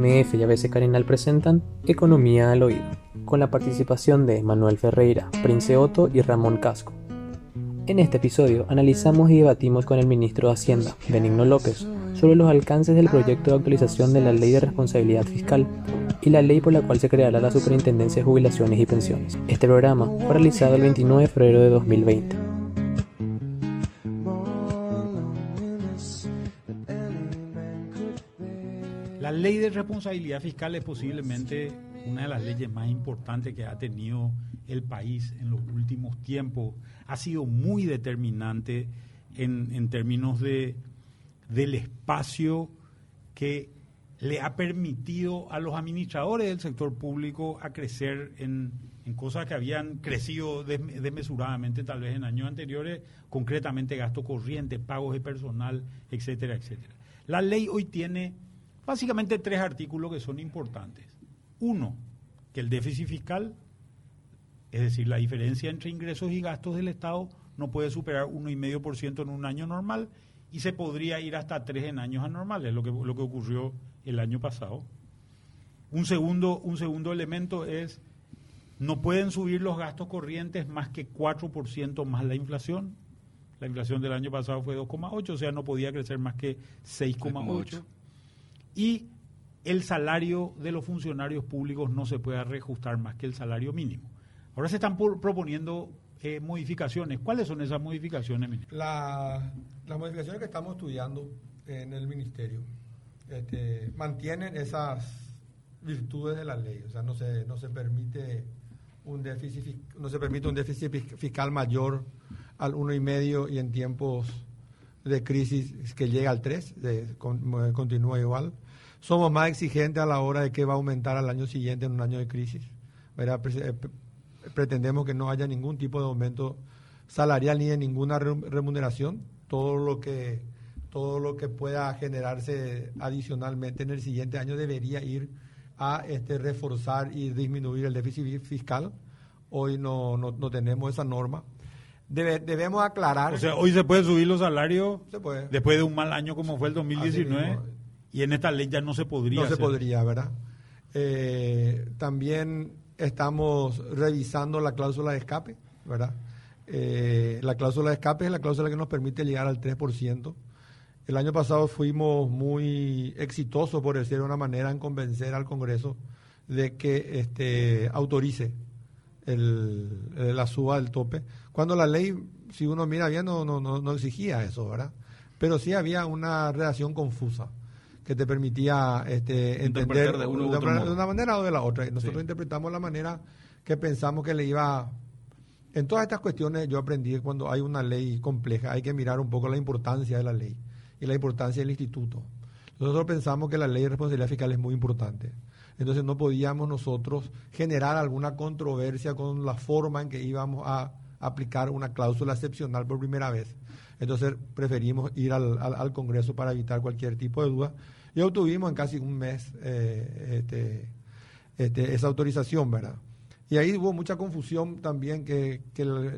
AMF y ABC Carinal presentan Economía al Oído, con la participación de Manuel Ferreira, Prince Otto y Ramón Casco. En este episodio analizamos y debatimos con el ministro de Hacienda, Benigno López, sobre los alcances del proyecto de actualización de la Ley de Responsabilidad Fiscal y la ley por la cual se creará la Superintendencia de Jubilaciones y Pensiones. Este programa fue realizado el 29 de febrero de 2020. Responsabilidad fiscal es posiblemente una de las leyes más importantes que ha tenido el país en los últimos tiempos. Ha sido muy determinante en, términos de, del espacio que le ha permitido a los administradores del sector público a crecer en, cosas que habían crecido desmesuradamente tal vez en años anteriores, concretamente gasto corriente, pagos de personal, etcétera, etcétera. La ley hoy tiene Básicamente tres artículos que son importantes. Uno, que el déficit fiscal, es decir, la diferencia entre ingresos y gastos del Estado, no puede superar 1,5% en un año normal y se podría ir hasta 3 en años anormales, lo que, lo que ocurrió el año pasado. Un segundo, un segundo elemento es, no pueden subir los gastos corrientes más que 4% más la inflación. La inflación del año pasado fue 2,8, o sea, no podía crecer más que 6,8 y el salario de los funcionarios públicos no se puede reajustar más que el salario mínimo. Ahora se están proponiendo eh, modificaciones. ¿Cuáles son esas modificaciones, ministro? las modificaciones que estamos estudiando en el ministerio este, mantienen esas virtudes de la ley. O sea, no se, no se permite un déficit no se permite un déficit fiscal mayor al uno y medio y en tiempos de crisis que llega al 3, continúa igual. Somos más exigentes a la hora de que va a aumentar al año siguiente en un año de crisis. Eh, pretendemos que no haya ningún tipo de aumento salarial ni de ninguna remuneración. Todo lo que todo lo que pueda generarse adicionalmente en el siguiente año debería ir a este, reforzar y disminuir el déficit fiscal. Hoy no, no tenemos esa norma debemos aclarar. O sea, hoy se puede subir los salarios después de un mal año como fue el 2019 y en esta ley ya no se podría. No se podría, ¿verdad? Eh, también estamos revisando la cláusula de escape, ¿verdad? Eh, la cláusula de escape es la cláusula que nos permite llegar al 3%. El año pasado fuimos muy exitosos, por decirlo de una manera, en convencer al Congreso de que este, autorice el, la suba del tope, cuando la ley, si uno mira bien, no, no, no, exigía eso, ¿verdad? Pero sí había una redacción confusa que te permitía este, entender de, una manera o de la otra. nosotros interpretamos la manera que pensamos que le iba... En todas estas cuestiones yo aprendí que cuando hay una ley compleja hay que mirar un poco la importancia de la ley y la importancia del instituto. Nosotros pensamos que la ley de responsabilidad fiscal es muy importante. Entonces no podíamos nosotros generar alguna controversia con la forma en que íbamos a aplicar una cláusula excepcional por primera vez. Entonces preferimos ir al, Congreso para evitar cualquier tipo de duda y obtuvimos en casi un mes eh, este, este, esa autorización, ¿verdad? Y ahí hubo mucha confusión también que,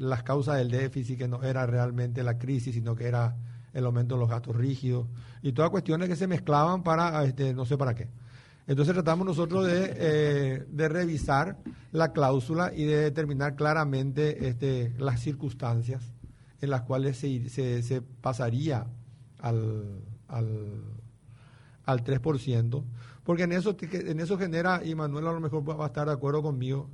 las causas del déficit, que no era realmente la crisis, sino que era el aumento de los gastos rígidos y todas cuestiones que se mezclaban para, este, no sé para qué. Entonces tratamos nosotros eh, de, revisar la cláusula y de determinar claramente este, las circunstancias en las cuales se, se, pasaría al, al, al 3%, porque en eso, en eso genera, y Manuel a lo mejor va a estar de acuerdo conmigo,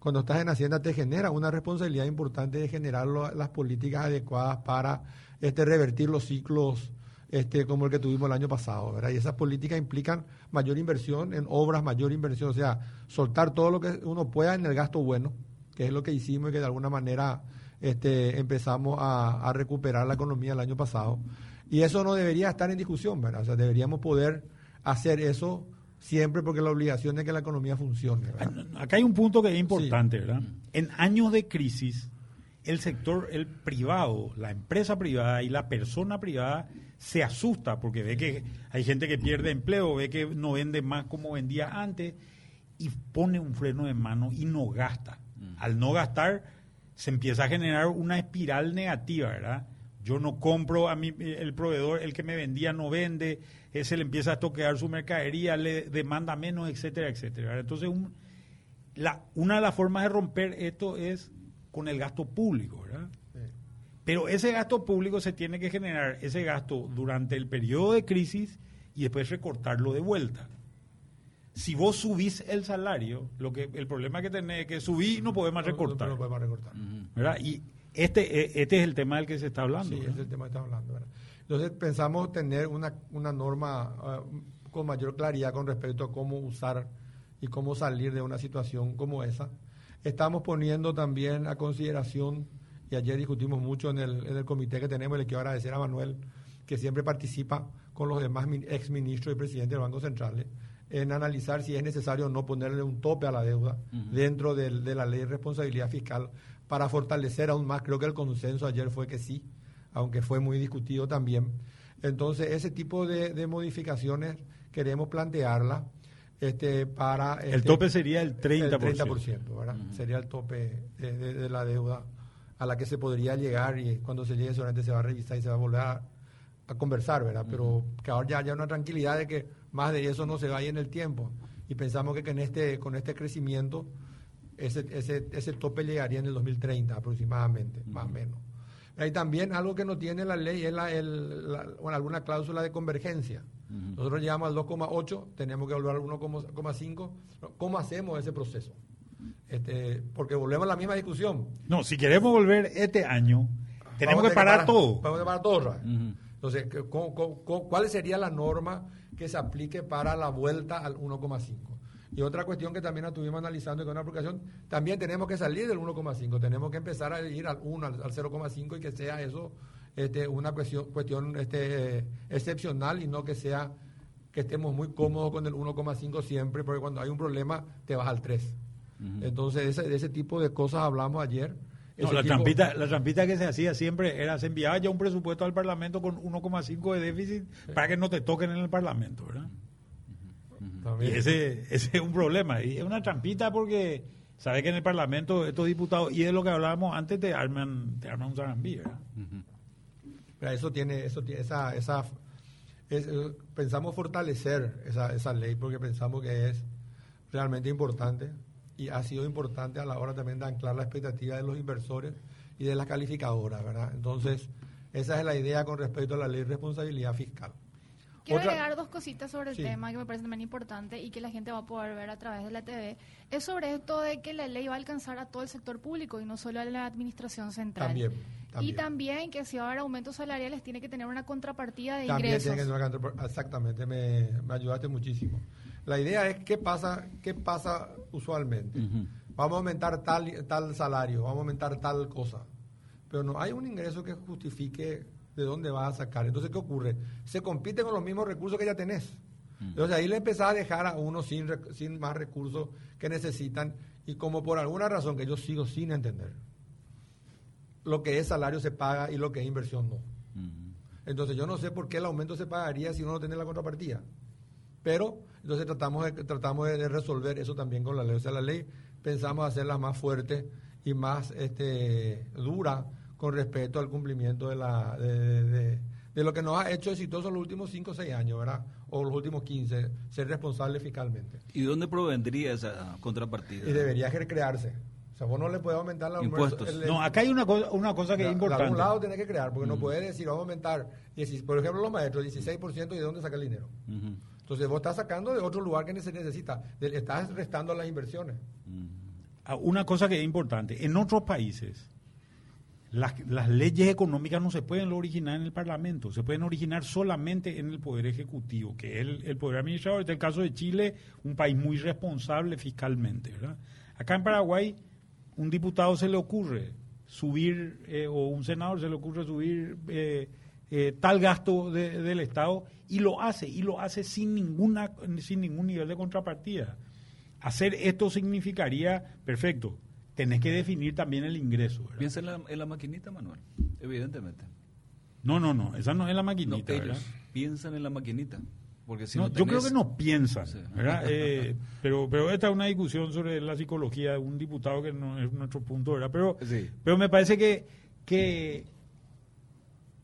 cuando estás en Hacienda te genera una responsabilidad importante de generar las políticas adecuadas para este, revertir los ciclos este, como el que tuvimos el año pasado, ¿verdad? Y esas políticas implican mayor inversión en obras, mayor inversión, o sea, soltar todo lo que uno pueda en el gasto bueno, que es lo que hicimos y que de alguna manera este, empezamos a, recuperar la economía el año pasado. Y eso no debería estar en discusión, ¿verdad? O sea, deberíamos poder hacer eso siempre porque la obligación es que la economía funcione. Acá hay un punto que es importante, ¿verdad? En años de crisis, el sector, el privado, la empresa privada y la persona privada se asusta porque ve que hay gente que pierde empleo, ve que no vende más como vendía antes y pone un freno de mano y no gasta. Mm. Al no gastar se empieza a generar una espiral negativa, ¿verdad? yo no compro a mí, el proveedor, el que me vendía no vende, ese le empieza a toquear su mercadería, le demanda menos, etcétera, etcétera. Entonces, la, una de las formas de romper esto es con el gasto público, ¿verdad? Pero ese gasto público se tiene que generar, ese gasto durante el periodo de crisis y después recortarlo de vuelta. Si vos subís el salario, lo que el problema que tenés es que subís y no podemos recortar. No, podemos recortar. ¿verdad? Y este, e, este es el tema del que se está hablando. Sí, es el tema que está hablando. ¿verdad? Entonces pensamos tener una, una norma uh, con mayor claridad con respecto a cómo usar y cómo salir de una situación como esa. Estamos poniendo también a consideración y ayer discutimos mucho en el, en el comité que tenemos, le quiero agradecer a Manuel, que siempre participa con los demás ex ministros y presidentes del Banco Central, en analizar si es necesario o no ponerle un tope a la deuda dentro de, la ley de responsabilidad fiscal para fortalecer aún más. Creo que el consenso ayer fue que sí, aunque fue muy discutido también. Entonces, ese tipo de, modificaciones queremos plantearla este, para... el este, tope sería el 30%. El 30%, ¿verdad? Sería el tope de la deuda a la que se podría llegar y cuando se llegue seguramente se va a revisar y se va a volver a, conversar, ¿verdad? Pero que ahora ya haya una tranquilidad de que más de eso no se vaya en el tiempo. Y pensamos que, en este, con este crecimiento ese, ese, ese tope llegaría en el 2030 aproximadamente, más o menos. Hay también algo que no tiene la ley es la, el, alguna cláusula de convergencia. Nosotros llegamos al 2,8, tenemos que volver al 1,5. ¿Cómo hacemos ese proceso? Este, porque volvemos a la misma discusión. No, si queremos volver este año, tenemos que parar, todo. Vamos a parar todo. Entonces, ¿cuál sería la norma que se aplique para la vuelta al 1,5? Y otra cuestión que también estuvimos analizando con una aplicación, también tenemos que salir del 1,5, tenemos que empezar a ir al 1, al, 0,5 y que sea eso este, una cuestión, cuestión este, excepcional y no que sea que estemos muy cómodos con el 1,5 siempre, porque cuando hay un problema te vas al 3. Entonces, de ese tipo de cosas hablamos ayer. la, trampita, la trampita que se hacía siempre era, se enviaba ya un presupuesto al Parlamento con 1,5 de déficit para que no te toquen en el Parlamento, ¿verdad? Y ese, ese es un problema. Y es una trampita porque sabe que en el Parlamento estos diputados, y es lo que hablábamos antes, te arman, te arman un zarambí, ¿verdad? Eso tiene, eso esa, esa eh, pensamos fortalecer esa, esa ley porque pensamos que es realmente importante y ha sido importante a la hora también de anclar la expectativa de los inversores y de las calificadoras, ¿verdad? Entonces, esa es la idea con respecto a la ley de responsabilidad fiscal. Quiero agregar dos cositas sobre el tema que me parece también importante y que la gente va a poder ver a través de la TV. Es sobre esto de que la ley va a alcanzar a todo el sector público y no solo a la administración central. También. Y también que si va a haber aumentos salariales tiene que tener una contrapartida de ingresos. exactamente, me, me ayudaste muchísimo. La idea es qué pasa, qué pasa usualmente. Vamos a aumentar tal, tal salario, vamos a aumentar tal cosa. Pero no hay un ingreso que justifique de dónde vas a sacar. Entonces, ¿qué ocurre? Se compite con los mismos recursos que ya tenés. Entonces ahí le empezás a dejar a uno sin, sin más recursos que necesitan y como por alguna razón que yo sigo sin entender, lo que es salario se paga y lo que es inversión no. Entonces yo no sé por qué el aumento se pagaría si uno no tiene la contrapartida. Pero entonces tratamos de, tratamos de resolver eso también con la ley. O sea, la ley pensamos hacerla más fuerte y más este, dura con respecto al cumplimiento de, la, de, lo que nos ha hecho exitoso los últimos 5 o 6 años, ¿verdad? O los últimos 15, ser responsable fiscalmente. ¿Y dónde provendría esa contrapartida? Y debería crearse. O sea, vos no le puedes aumentar la impuestos. no, acá hay una cosa, una cosa que es importante. De algún lado tiene que crear, porque no mm. puede decir, vamos a aumentar, por ejemplo, los maestros, 16%, ¿y de dónde saca el dinero? Entonces vos estás sacando de otro lugar que se necesita, estás restando las inversiones. Ah, una cosa que es importante, en otros países las, leyes económicas no se pueden originar en el Parlamento, se pueden originar solamente en el Poder Ejecutivo, que es el, Poder Administrador. Este es el caso de Chile, un país muy responsable fiscalmente. Acá en Paraguay, un diputado se le ocurre subir, eh, o un senador se le ocurre subir eh, eh, tal gasto del Estado y lo hace, y lo hace sin, ninguna, sin ningún nivel de contrapartida. Hacer esto significaría, perfecto, tenés que definir también el ingreso. Piensa en la, maquinita, Manuel, evidentemente. No, no, no, esa no es la maquinita. ellos piensan en la maquinita. Porque si no, Yo creo que no piensan, ¿verdad? Eh, pero, pero esta es una discusión sobre la psicología de un diputado que no es nuestro punto, ¿verdad? Pero, pero me parece que, que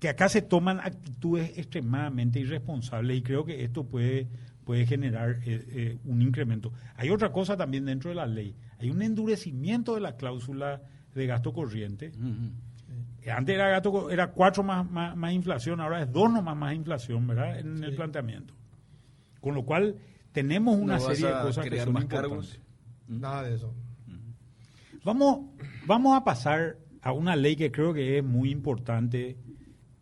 que acá se toman actitudes extremadamente irresponsables y creo que esto puede, puede generar eh, eh, un incremento. Hay otra cosa también dentro de la ley. Hay un endurecimiento de la cláusula de gasto corriente. Eh, Antes era gasto, era cuatro más, más, más inflación, ahora es dos nomás más inflación, ¿verdad? En el planteamiento. Con lo cual tenemos una ¿No vas serie de a cosas que son más importantes. cargos? Nada de eso. Vamos, vamos a pasar a una ley que creo que es muy importante,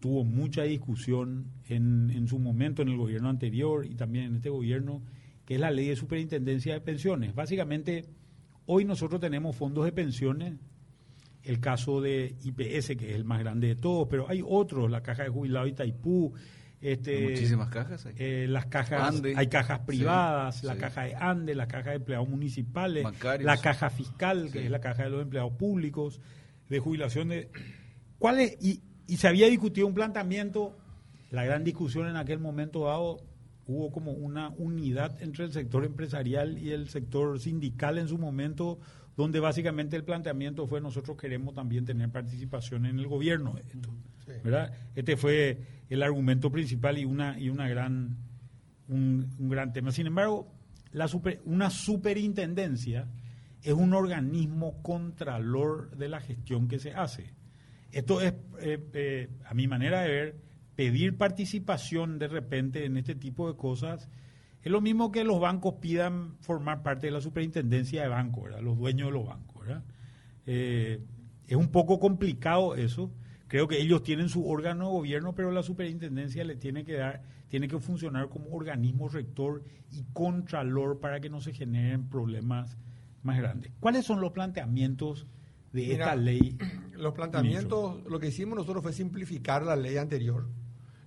tuvo mucha discusión en, en su momento en el gobierno anterior y también en este gobierno, que es la ley de superintendencia de pensiones. Básicamente, hoy nosotros tenemos fondos de pensiones, el caso de IPS, que es el más grande de todos, pero hay otros, la Caja de Jubilados Itaipú, este, Hay muchísimas cajas hay. eh, las cajas, Ande. hay cajas Sí, privadas, la sí. caja de ANDE, la caja de empleados municipales, Bancarios. la caja fiscal, que es la caja de los empleados públicos, de jubilación de... ¿Cuál es? Y, y se había discutido un planteamiento, la gran discusión en aquel momento dado, hubo como una unidad entre el sector empresarial y el sector sindical en su momento, donde básicamente el planteamiento fue nosotros queremos también tener participación en el gobierno de esto. Sí. ¿verdad? Este fue el argumento principal y una y una gran un, un gran tema. Sin embargo, la super- una superintendencia es un organismo contralor de la gestión que se hace. Esto es, eh, eh, a mi manera de ver, pedir participación de repente en este tipo de cosas. Es lo mismo que los bancos pidan formar parte de la superintendencia de ¿verdad? los dueños de los bancos. ¿verdad? Eh, es un poco complicado eso. Creo que ellos tienen su órgano de gobierno, pero la superintendencia le tiene que dar, tiene que funcionar como organismo rector y contralor para que no se generen problemas más grandes. ¿Cuáles son los planteamientos de Mira, esta ley? Los planteamientos, lo que hicimos nosotros fue simplificar la ley anterior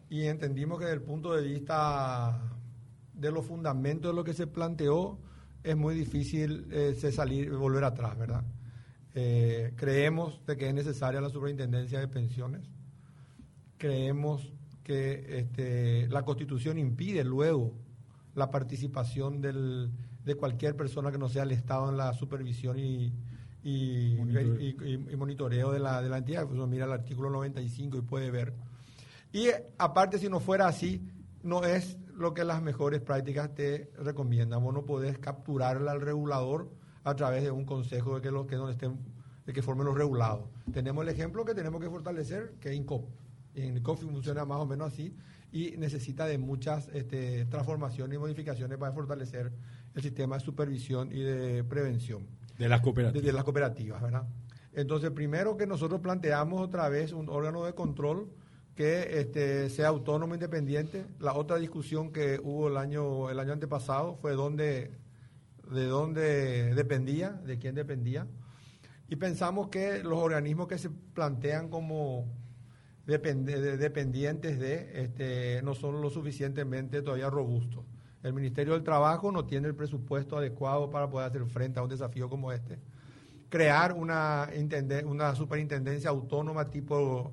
y entendimos que desde el punto de vista de los fundamentos de lo que se planteó es muy difícil eh, se salir volver atrás, ¿verdad? Eh, creemos de que es necesaria la superintendencia de pensiones. Creemos que este, la Constitución impide luego la participación del, de cualquier persona que no sea el Estado en la supervisión y, y, Monitoreo. y- y- monitoreo de la, de la entidad. Pues uno mira el artículo 95 y puede ver. Y aparte, si no fuera así, no es lo que las mejores prácticas te recomiendan. Vos no podés capturarle al regulador a través de un consejo de que, los que, donde estén, de que formen los regulados. Tenemos el ejemplo que tenemos que fortalecer, que es INCOP. INCOP funciona más o menos así y necesita de muchas este, transformaciones y modificaciones para fortalecer el sistema de supervisión y de prevención De las cooperativas. de las cooperativas, ¿verdad? Entonces, primero que nosotros planteamos otra vez un órgano de control que este, sea autónomo, independiente. La otra discusión que hubo el año el año antepasado fue de dónde dependía, de quién dependía. Y pensamos que los organismos que se plantean como dependientes de este, no son lo suficientemente todavía robustos. El Ministerio del Trabajo no tiene el presupuesto adecuado para poder hacer frente a un desafío como este. Crear una, intende- una superintendencia autónoma tipo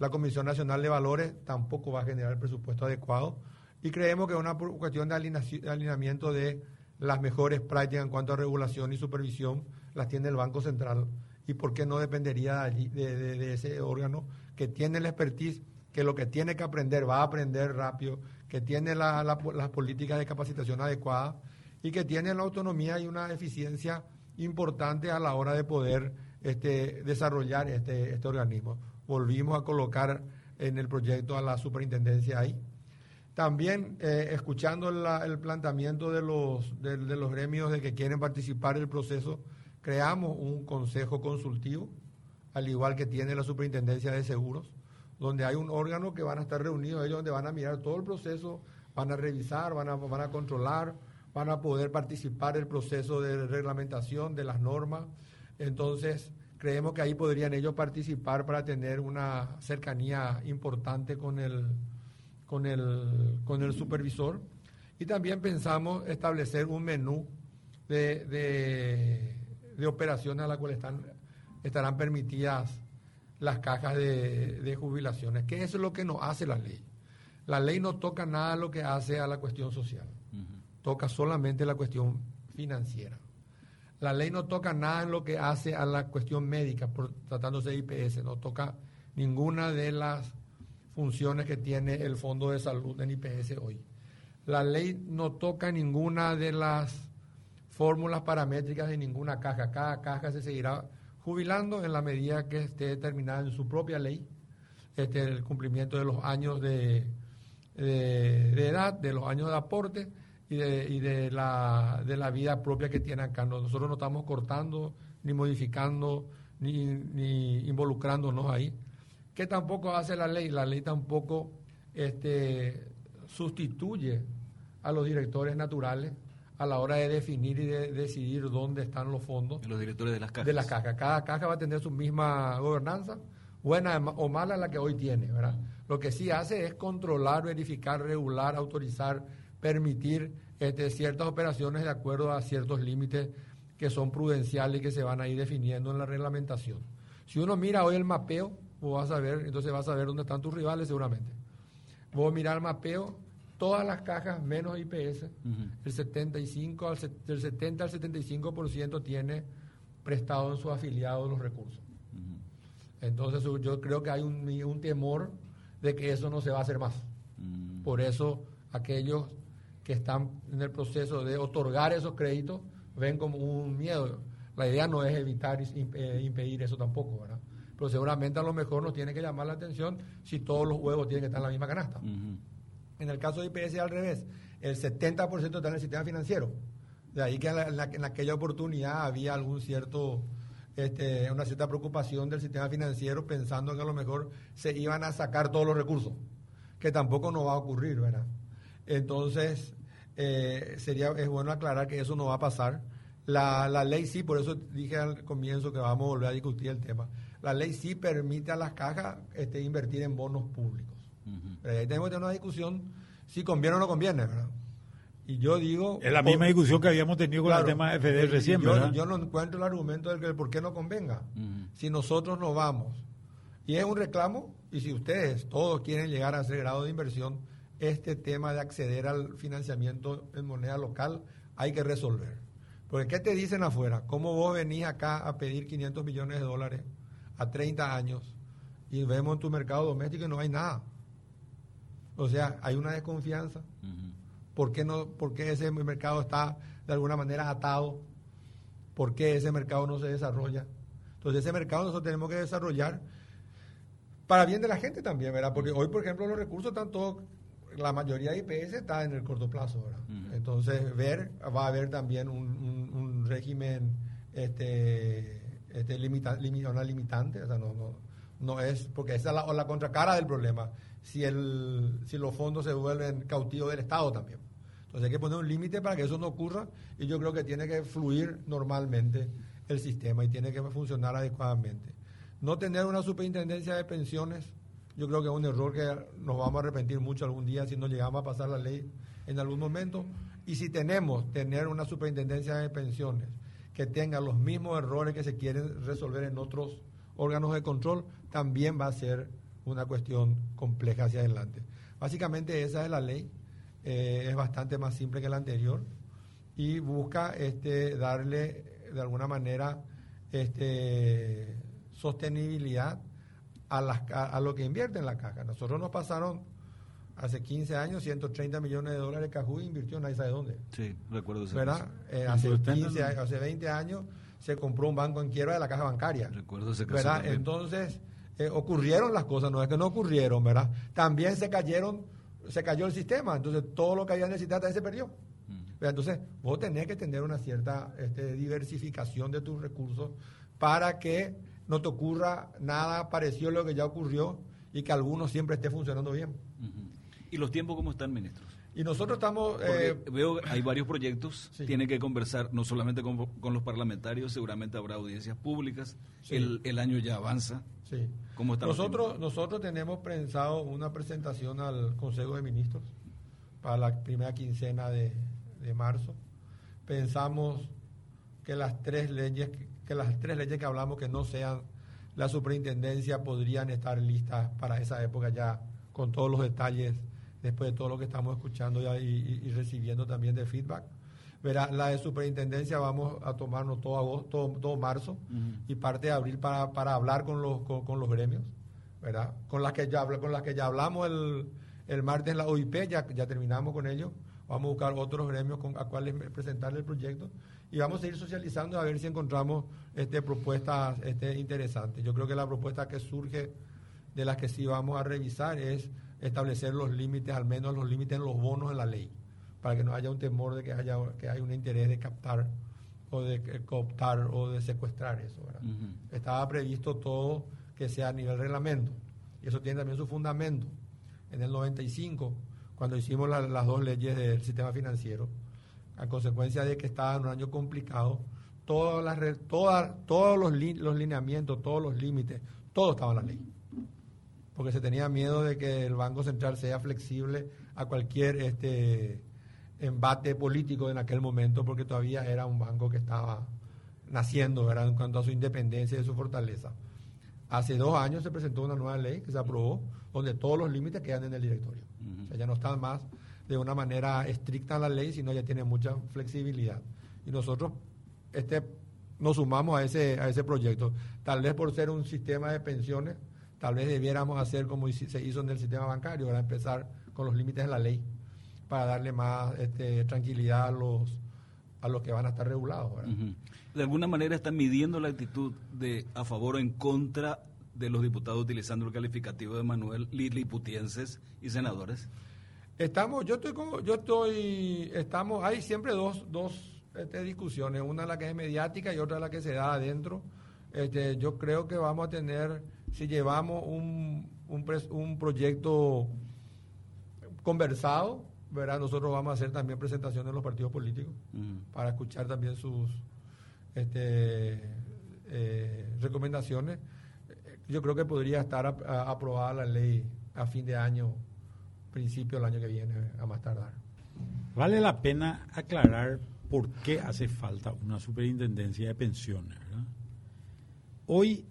la Comisión Nacional de Valores tampoco va a generar el presupuesto adecuado. Y creemos que es una cuestión de alineamiento de las mejores prácticas en cuanto a regulación y supervisión las tiene el Banco Central. ¿Y por qué no dependería de, allí- de ese órgano que tiene la expertise, que lo que tiene que aprender va a aprender rápido, que tiene la- la- las políticas de capacitación adecuadas y que tiene la autonomía y una eficiencia importante a la hora de poder este, desarrollar este, este organismo? Volvimos a colocar en el proyecto a la superintendencia ahí. También eh, escuchando el planteamiento de los, de los gremios de que quieren participar en el proceso, creamos un consejo consultivo, al igual que tiene la superintendencia de seguros, donde hay un órgano que van a estar reunidos ellos, donde van a mirar todo el proceso, van a revisar, van a, van a controlar, van a poder participar del proceso de reglamentación de las normas. Entonces, creemos que ahí podrían ellos participar para tener una cercanía importante con el, con el, con el supervisor. Y también pensamos establecer un menú de, de, operaciones a las cuales están, estarán permitidas las cajas de, de jubilaciones, que eso es lo que nos hace la ley. La ley no toca nada lo que hace a la cuestión social, toca solamente la cuestión financiera. La ley no toca nada en lo que hace a la cuestión médica, por, tratándose de IPS, no toca ninguna de las funciones que tiene el Fondo de Salud en IPS hoy. La ley no toca ninguna de las fórmulas paramétricas de ninguna caja. Cada caja se seguirá jubilando en la medida que esté determinada en su propia ley este, el cumplimiento de los años de, de, edad, de los años de aporte y, de, y de, la, de la vida propia que tiene acá. Nosotros no estamos cortando, ni modificando, ni, ni involucrándonos ahí. ¿Qué tampoco hace la ley? La ley tampoco este, sustituye a los directores naturales a la hora de definir y de decidir dónde están los fondos. Los directores de las cajas. De las cajas. Cada caja va a tener su misma gobernanza, buena o mala la que hoy tiene, ¿verdad? Lo que sí hace es controlar, verificar, regular, autorizar, permitir este, ciertas operaciones de acuerdo a ciertos límites que son prudenciales y que se van a ir definiendo en la reglamentación. Si uno mira hoy el mapeo, vos vas a ver, entonces vas a ver dónde están tus rivales seguramente. Vos mirar el mapeo, todas las cajas menos IPS, el 75 al, del 70 al 75% tiene prestado en sus afiliados los recursos. Entonces yo creo que hay un, un, temor de que eso no se va a hacer más. Por eso aquellos que están en el proceso de otorgar esos créditos ven como un miedo. La idea no es evitar eh, impedir eso tampoco, ¿verdad? Pero seguramente a lo mejor nos tiene que llamar la atención si todos los huevos tienen que estar en la misma canasta. En el caso de IPS al revés, el 70% está en el sistema financiero. De ahí que en, aquella oportunidad había algún cierto, este, una cierta preocupación del sistema financiero pensando que a lo mejor se iban a sacar todos los recursos, que tampoco no va a ocurrir, ¿verdad? Entonces, eh, sería, es bueno aclarar que eso no va a pasar. La, ley sí, por eso dije al comienzo que vamos a volver a discutir el tema. La ley sí permite a las cajas este, invertir en bonos públicos. Pero ahí tenemos que tener una discusión si conviene o no conviene, ¿verdad? Y yo digo... Es la misma discusión que habíamos tenido con el tema de FD recién, yo, ¿verdad? Yo no encuentro el argumento del que por qué no convenga. Si nosotros no vamos. Y es un reclamo, y si ustedes todos quieren llegar a ese grado de inversión, este tema de acceder al financiamiento en moneda local hay que resolver. Porque ¿qué te dicen afuera? ¿Cómo vos venís acá a pedir 500 millones de dólares a 30 años y vemos en tu mercado doméstico y no hay nada? O sea, hay una desconfianza. ¿Por, qué no, ¿Por qué ese mercado está de alguna manera atado? ¿Por qué ese mercado no se desarrolla? Entonces ese mercado nosotros tenemos que desarrollar para bien de la gente también, ¿verdad? Porque hoy, por ejemplo, los recursos están todos, la mayoría de IPS está en el corto plazo, ¿verdad? Entonces, ver, va a haber también un, régimen, este, este limita, una limitante, o sea, no, no, no es, porque esa es la, la contracara del problema si, el, si los fondos se vuelven cautivos del Estado también. Entonces hay que poner un límite para que eso no ocurra y yo creo que tiene que fluir normalmente el sistema y tiene que funcionar adecuadamente. No tener una superintendencia de pensiones, yo creo que es un error que nos vamos a arrepentir mucho algún día si no llegamos a pasar la ley en algún momento. Y si tenemos tener una superintendencia de pensiones que tenga los mismos errores que se quieren resolver en otros órganos de control, también va a ser una cuestión compleja hacia adelante. Básicamente esa es la ley, eh, es bastante más simple que la anterior y busca este, darle de alguna manera este, sostenibilidad a, las, a, lo que invierte en la caja. Nosotros nos pasaron hace 15 años 130 millones de dólares Cajú invirtió nadie sabe dónde. Sí, recuerdo ese ¿verdad? Eh, hace, 15, hace 20 años se compró un banco en quiebra de la caja bancaria. Recuerdo ese caso ¿verdad? Entonces eh, ocurrieron las cosas, no es que no ocurrieron, ¿verdad? También se cayeron, se cayó el sistema, entonces todo lo que había necesitado también se perdió. Entonces, vos tenés que tener una cierta este, diversificación de tus recursos para que no te ocurra nada parecido a lo que ya ocurrió y que algunos siempre esté funcionando bien. ¿Y los tiempos cómo están, ministros? Y nosotros estamos... Eh, veo, hay varios proyectos, tiene que conversar no solamente con, los parlamentarios, seguramente habrá audiencias públicas, el, el, año ya avanza. Sí. ¿Cómo está nosotros, nosotros tenemos pensado una presentación al Consejo de Ministros para la primera quincena de, de marzo. Pensamos que las tres leyes que las tres leyes que hablamos que no sean la superintendencia podrían estar listas para esa época ya con todos los detalles después de todo lo que estamos escuchando y, recibiendo también de feedback. Verá, la de superintendencia vamos a tomarnos todo agosto, todo, marzo y parte de abril para, para hablar con los, con, los gremios, ¿verdad? Con las que ya, con las que ya hablamos el, el martes en la OIP, ya, ya terminamos con ellos. Vamos a buscar otros gremios con, a cuales presentarle el proyecto y vamos a ir socializando a ver si encontramos este, propuestas este, interesantes. Yo creo que la propuesta que surge de las que sí vamos a revisar es establecer los límites, al menos los límites en los bonos en la ley, para que no haya un temor de que haya que hay un interés de captar o de cooptar o de secuestrar eso. Estaba previsto todo que sea a nivel reglamento y eso tiene también su fundamento. En el 95, cuando hicimos las dos leyes del sistema financiero, a consecuencia de que estaba en un año complicado, todas las, todos los, los lineamientos, todos los límites, todo estaba en la ley. Porque se tenía miedo de que el Banco Central sea flexible a cualquier este embate político en aquel momento, porque todavía era un banco que estaba naciendo ¿verdad? en cuanto a su independencia y su fortaleza. Hace dos años se presentó una nueva ley que se aprobó, donde todos los límites quedan en el directorio. O sea, ya no están más de una manera estricta la ley, sino ya tiene mucha flexibilidad. Y nosotros este, nos sumamos a ese, a ese proyecto. Tal vez por ser un sistema de pensiones, tal vez debiéramos hacer como se hizo en el sistema bancario, para empezar con los límites de la ley, para darle más este, tranquilidad a los, a los que van a estar regulados. De alguna manera están midiendo la actitud de a favor o en contra de los diputados utilizando el calificativo de Manuel Liliputienses y senadores. Estamos, yo estoy como, yo estoy, estamos, hay siempre dos, dos este, discusiones, una la que es mediática y otra la que se da adentro. Este, yo creo que vamos a tener, si llevamos un, un, proyecto conversado, ¿verdad? nosotros vamos a hacer también presentaciones en los partidos políticos para escuchar también sus este, eh, recomendaciones. Yo creo que podría estar aprobada la ley a fin de año principio del año que viene, a más tardar. Vale la pena aclarar por qué hace falta una superintendencia de pensiones. Hoy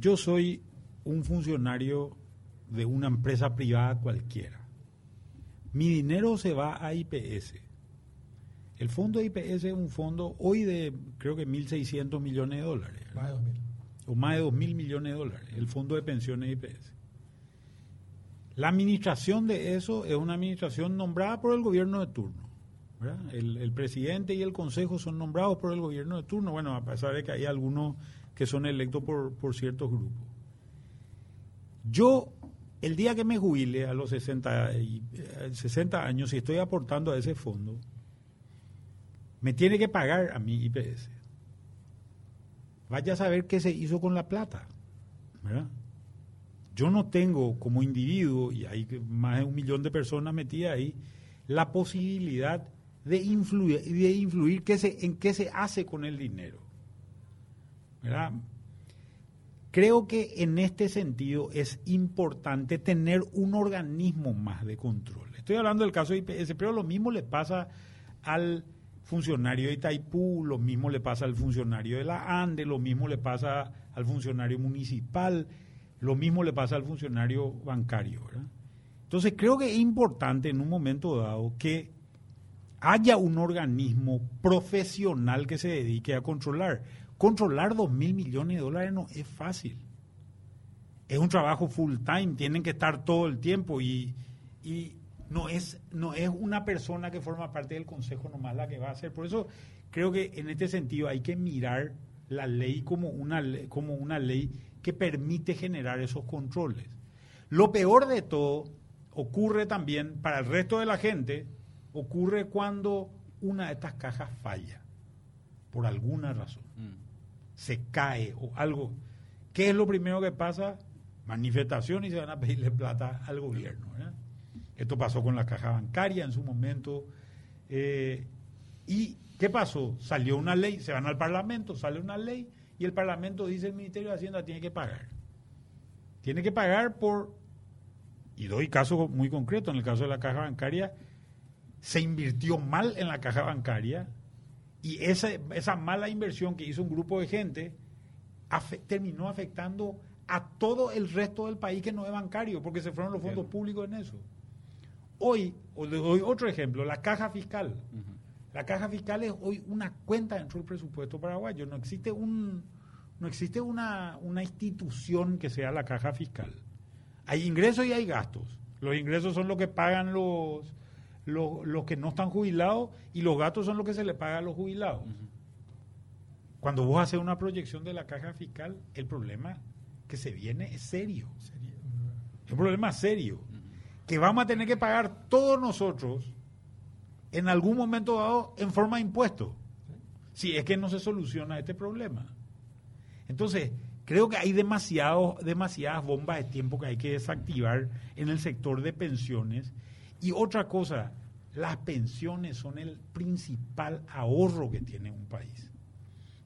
yo soy un funcionario de una empresa privada cualquiera. Mi dinero se va a IPS. El fondo de IPS es un fondo hoy de creo que 1.600 millones de dólares. Más de 2.000. O más de 2.000 millones de dólares. El fondo de pensiones de IPS. La administración de eso es una administración nombrada por el gobierno de turno. El, presidente y el consejo son nombrados por el gobierno de turno, bueno, a pesar de que hay algunos que son electos por, por ciertos grupos. Yo, el día que me jubile a los 60, y, 60 eh, años, si estoy aportando a ese fondo, me tiene que pagar a mi IPS. Vaya a saber qué se hizo con la plata. ¿verdad? yo no tengo como individuo, y hay más de un millón de personas metidas ahí, la posibilidad de influir, de influir se, en qué se hace con el dinero. Creo que en este sentido es importante tener un organismo más de control. Estoy hablando del caso de IPS, pero lo mismo le pasa al funcionario de Itaipú, lo mismo le pasa al funcionario de la ANDE, lo mismo le pasa al funcionario municipal. Lo mismo le pasa al funcionario bancario. Entonces creo que es importante en un momento dado que haya un organismo profesional que se dedique a controlar. Controlar dos mil millones de dólares no es fácil. Es un trabajo full time, tienen que estar todo el tiempo y, no, es, no es una persona que forma parte del consejo nomás la que va a hacer. Por eso creo que en este sentido hay que mirar la ley como una, como una ley que permite generar esos controles. Lo peor de todo ocurre también para el resto de la gente, ocurre cuando una de estas cajas falla, por alguna razón. Mm. Se cae o algo. ¿Qué es lo primero que pasa? Manifestación y se van a pedirle plata al gobierno. Esto pasó con la caja bancaria en su momento. Eh, ¿Y qué pasó? Salió una ley, se van al Parlamento, sale una ley y el Parlamento dice el Ministerio de Hacienda tiene que pagar. Tiene que pagar por, y doy caso muy concreto, en el caso de la caja bancaria, se invirtió mal en la caja bancaria y esa, esa mala inversión que hizo un grupo de gente terminó afectando a todo el resto del país que no es bancario, porque se fueron los fondos públicos en eso. Hoy, os doy otro ejemplo, la caja fiscal. La caja fiscal es hoy una cuenta dentro del presupuesto paraguayo. No existe un, no existe una, una institución que sea la caja fiscal. Hay ingresos y hay gastos. Los ingresos son lo que pagan los, los, que no están jubilados y los gastos son lo que se le paga a los jubilados. Cuando vos haces una proyección de la caja fiscal, el problema que se viene es serio. Es un problema serio. Que vamos a tener que pagar todos nosotros en algún momento dado en forma de impuesto. Si es que no se soluciona este problema. Entonces, creo que hay demasiado, demasiadas bombas de tiempo que hay que desactivar en el sector de pensiones. Y otra cosa, las pensiones son el principal ahorro que tiene un país.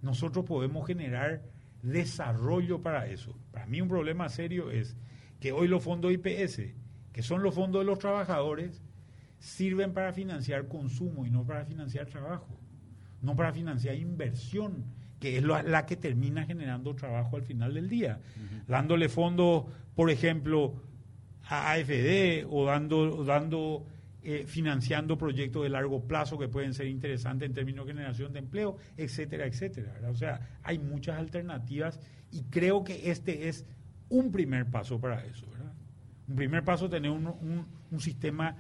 Nosotros podemos generar desarrollo para eso. Para mí un problema serio es que hoy los fondos IPS, que son los fondos de los trabajadores, sirven para financiar consumo y no para financiar trabajo, no para financiar inversión, que es la, que termina generando trabajo al final del día. Dándole fondos, por ejemplo, a AFD o dando, dando eh, financiando proyectos de largo plazo que pueden ser interesantes en términos de generación de empleo, etcétera, etcétera. O sea, hay muchas alternativas y creo que este es un primer paso para eso. Un primer paso tener un, un sistema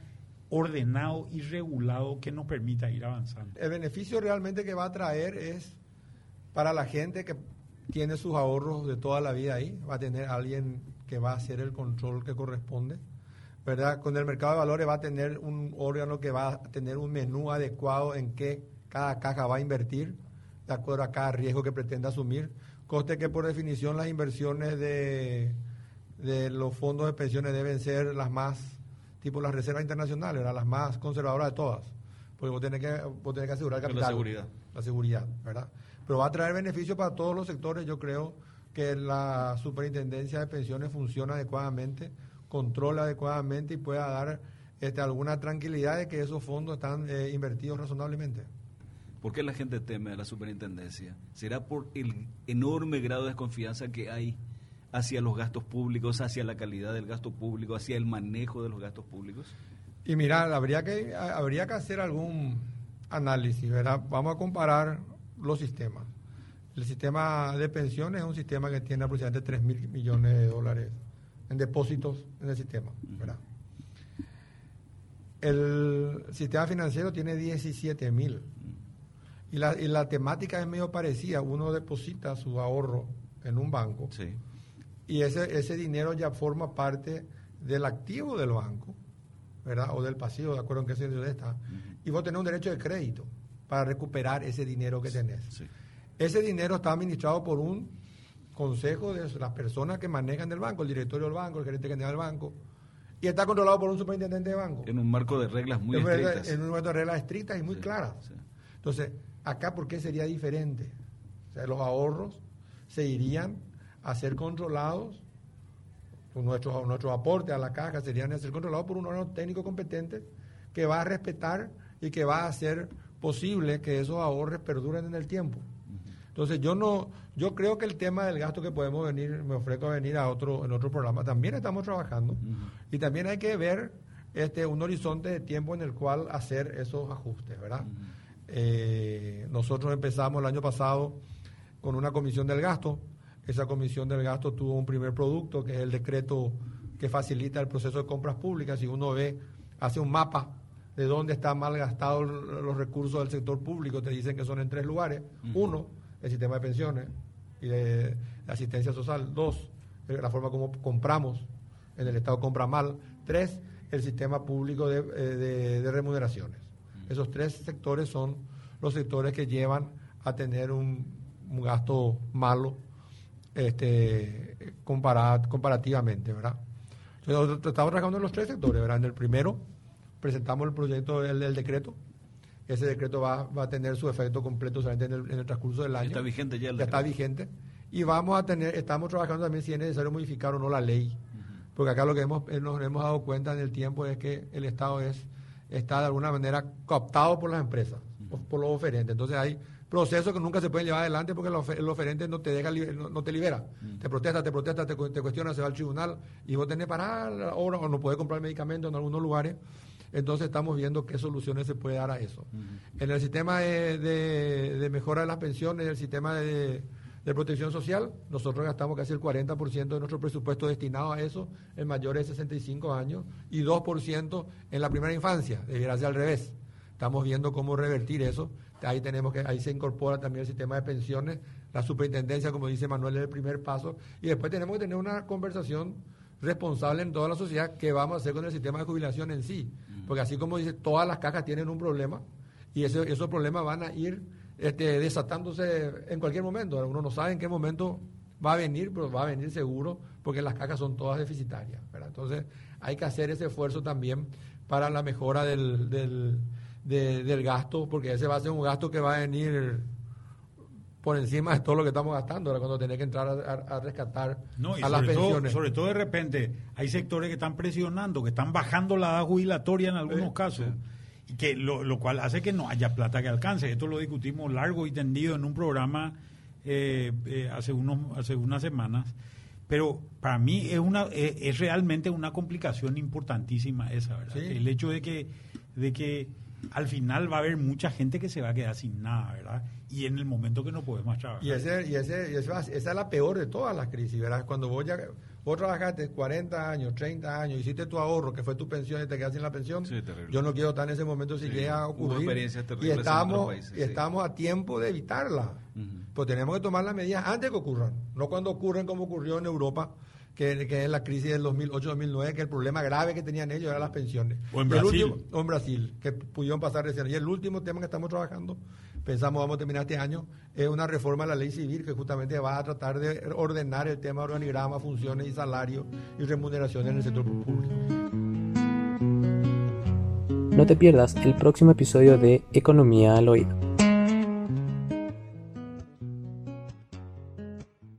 ordenado y regulado que nos permita ir avanzando. El beneficio realmente que va a traer es para la gente que tiene sus ahorros de toda la vida ahí, va a tener alguien que va a hacer el control que corresponde. ¿Verdad? Con el mercado de valores va a tener un órgano que va a tener un menú adecuado en qué cada caja va a invertir, de acuerdo a cada riesgo que pretenda asumir. Coste que por definición las inversiones de, de los fondos de pensiones deben ser las más tipo las reservas internacionales, las más conservadoras de todas. Porque vos tenés que, vos tenés que asegurar el capital. La seguridad. La seguridad, ¿verdad? Pero va a traer beneficios para todos los sectores. Yo creo que la superintendencia de pensiones funciona adecuadamente, controla adecuadamente y pueda dar este, alguna tranquilidad de que esos fondos están eh, invertidos razonablemente. ¿Por qué la gente teme a la superintendencia? ¿Será por el enorme grado de desconfianza que hay hacia los gastos públicos, hacia la calidad del gasto público, hacia el manejo de los gastos públicos? Y mira, habría que, habría que hacer algún análisis, ¿verdad? Vamos a comparar los sistemas. El sistema de pensiones es un sistema que tiene aproximadamente 3 mil millones de dólares en depósitos en el sistema, ¿verdad? El sistema financiero tiene 17 mil. Y la, y la temática es medio parecida. Uno deposita su ahorro en un banco. Sí y ese, ese dinero ya forma parte del activo del banco, ¿verdad? O del pasivo, de acuerdo en qué sentido está. Y vos tenés un derecho de crédito para recuperar ese dinero que tenés. Ese dinero está administrado por un consejo de las personas que manejan el banco, el directorio del banco, el gerente general del banco, y está controlado por un superintendente de banco. En un marco de reglas muy estrictas. En un marco de reglas estrictas y muy claras. Entonces, acá, ¿por qué sería diferente? O sea, los ahorros se irían a ser controlados, nuestros, nuestros aportes a la caja serían a ser controlados por un órgano técnico competente que va a respetar y que va a hacer posible que esos ahorros perduren en el tiempo. Entonces yo no, yo creo que el tema del gasto que podemos venir, me ofrezco a venir a otro, en otro programa, también estamos trabajando y también hay que ver este un horizonte de tiempo en el cual hacer esos ajustes, ¿verdad? Eh, nosotros empezamos el año pasado con una comisión del gasto, esa comisión del gasto tuvo un primer producto, que es el decreto que facilita el proceso de compras públicas. Si uno ve, hace un mapa de dónde están mal gastados los recursos del sector público, te dicen que son en tres lugares. Uno, el sistema de pensiones y de asistencia social. Dos, la forma como compramos, en el Estado compra mal. Tres, el sistema público de, eh, remuneraciones. Esos tres sectores son los sectores que llevan a tener un gasto malo este, comparativamente, ¿verdad? Entonces, estamos trabajando en los tres sectores, ¿verdad? En el primero presentamos el proyecto del, decreto. Ese decreto va, va, a tener su efecto completo solamente en el, transcurso del año. Está vigente ya el Ya está vigente. Y vamos a tener, estamos trabajando también si es necesario modificar o no la ley. Porque acá lo que hemos, eh, nos hemos dado cuenta en el tiempo es que el Estado es está de alguna manera cooptado por las empresas, por los oferentes. Entonces hay procesos que nunca se pueden llevar adelante porque el, oferente no te deja no, te libera. Mm. Te protesta, te protesta, te, cuestiona, se va al tribunal y vos tenés parar ahora o no puedes comprar medicamentos en algunos lugares. Entonces estamos viendo qué soluciones se puede dar a eso. En el sistema de, mejora de las pensiones, el sistema de, de protección social, nosotros gastamos casi el 40% de nuestro presupuesto destinado a eso en mayores de 65 años y 2% en la primera infancia, debería ser al revés. Estamos viendo cómo revertir eso. Ahí tenemos que ahí se incorpora también el sistema de pensiones, la superintendencia, como dice Manuel, es el primer paso y después tenemos que tener una conversación responsable en toda la sociedad que vamos a hacer con el sistema de jubilación en sí, porque así como dice, todas las cajas tienen un problema y esos problemas van a ir este, desatándose en cualquier momento. Uno no sabe en qué momento va a venir, pero va a venir seguro porque las cajas son todas deficitarias. Entonces hay que hacer ese esfuerzo también para la mejora del, del, del gasto, porque ese va a ser un gasto que va a venir por encima de todo lo que estamos gastando, ahora cuando tenés que entrar a, rescatar a las pensiones. sobre todo de repente hay sectores que están presionando, que están bajando la edad jubilatoria en algunos casos que lo, cual hace que no haya plata que alcance. Esto lo discutimos largo y tendido en un programa eh, eh, hace, unos, hace unas semanas. Pero para mí es, una, eh, es, realmente una complicación importantísima esa, ¿verdad? El hecho de que, de que al final va a haber mucha gente que se va a quedar sin nada, ¿verdad? Y en el momento que no podemos trabajar. Y, ese, y, ese, y esa es la peor de todas las crisis, ¿verdad? Cuando vos ya vos trabajaste 40 años, 30 años, hiciste tu ahorro, que fue tu pensión y te quedas sin la pensión. yo no quiero estar en ese momento si llega a ocurrir. y estamos, y estamos a tiempo de evitarla. Pues tenemos que tomar las medidas antes que ocurran, no cuando ocurren como ocurrió en Europa que, es la crisis del 2008-2009, que el problema grave que tenían ellos era las pensiones. O en Brasil. o en Brasil, que pudieron pasar recién. Y el último tema que estamos trabajando, pensamos vamos a terminar este año, es una reforma de la ley civil que justamente va a tratar de ordenar el tema de organigrama, funciones y salarios y remuneraciones en el sector público. No te pierdas el próximo episodio de Economía al Oído.